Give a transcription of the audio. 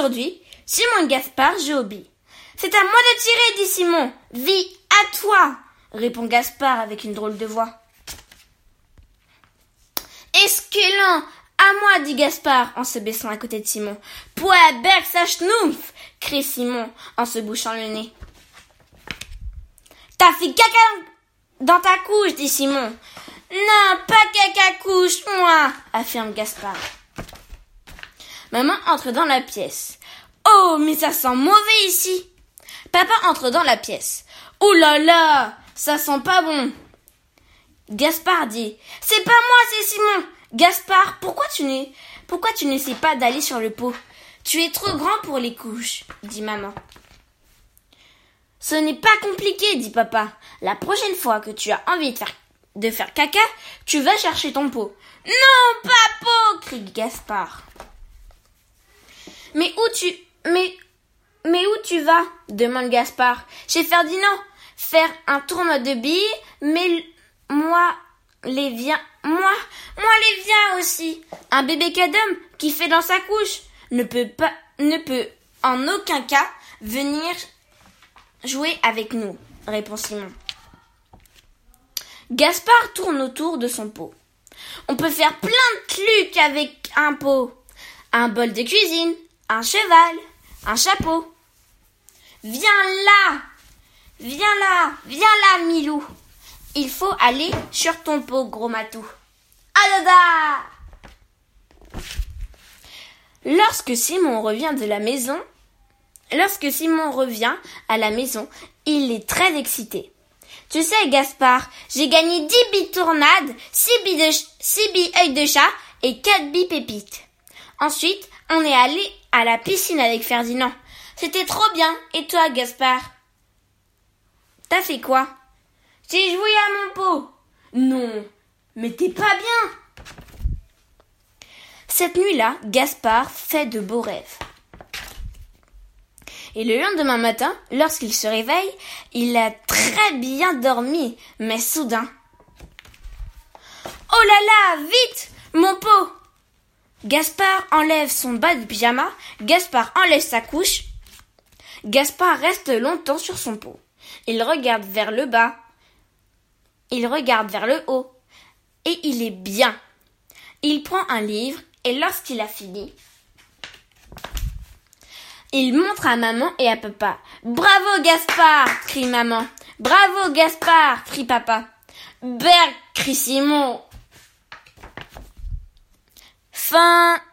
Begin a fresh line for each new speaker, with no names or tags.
Aujourd'hui, Simon Gaspard billes. C'est à moi de tirer, dit Simon. Vie à toi, répond Gaspard avec une drôle de voix. Esquelin, à moi, dit Gaspard en se baissant à côté de Simon. Poids, berg, sa crie Simon en se bouchant le nez. T'as fait caca dans ta couche, dit Simon. Non, pas caca couche, moi, affirme Gaspard. Maman entre dans la pièce. Oh, mais ça sent mauvais ici. Papa entre dans la pièce. Oh là là, ça sent pas bon. Gaspard dit C'est pas moi, c'est Simon. Gaspard, pourquoi tu n'es pourquoi tu n'essaies pas d'aller sur le pot? Tu es trop grand pour les couches, dit maman. Ce n'est pas compliqué, dit papa. La prochaine fois que tu as envie de faire, de faire caca, tu vas chercher ton pot. Non, pas pot crie Gaspard. Tu mais mais où tu vas? demande Gaspard. Chez Ferdinand. Faire un tournoi de billes, mais moi les viens moi moi les viens aussi. Un bébé cadom qui fait dans sa couche ne peut pas ne peut en aucun cas venir jouer avec nous, répond Simon. Gaspard tourne autour de son pot. On peut faire plein de trucs avec un pot. Un bol de cuisine, un cheval, un chapeau. Viens là Viens là Viens là, Milou Il faut aller sur ton pot, gros matou. Adada Lorsque Simon revient de la maison, lorsque Simon revient à la maison, il est très excité. Tu sais, Gaspard, j'ai gagné dix billes tournades, six billes, de, six billes œil de chat et quatre billes pépites. Ensuite, on est allé à la piscine avec Ferdinand. C'était trop bien. Et toi, Gaspard? T'as fait quoi? J'ai joué à mon pot. Non, mais t'es pas bien. Cette nuit-là, Gaspard fait de beaux rêves. Et le lendemain matin, lorsqu'il se réveille, il a très bien dormi, mais soudain. Oh là là, vite Mon pot Gaspard enlève son bas de pyjama, Gaspard enlève sa couche. Gaspard reste longtemps sur son pot. Il regarde vers le bas. Il regarde vers le haut. Et il est bien. Il prend un livre et lorsqu'il a fini, il montre à maman et à papa. Bravo Gaspard crie maman. Bravo Gaspard crie papa. Berg crie Simon. 分。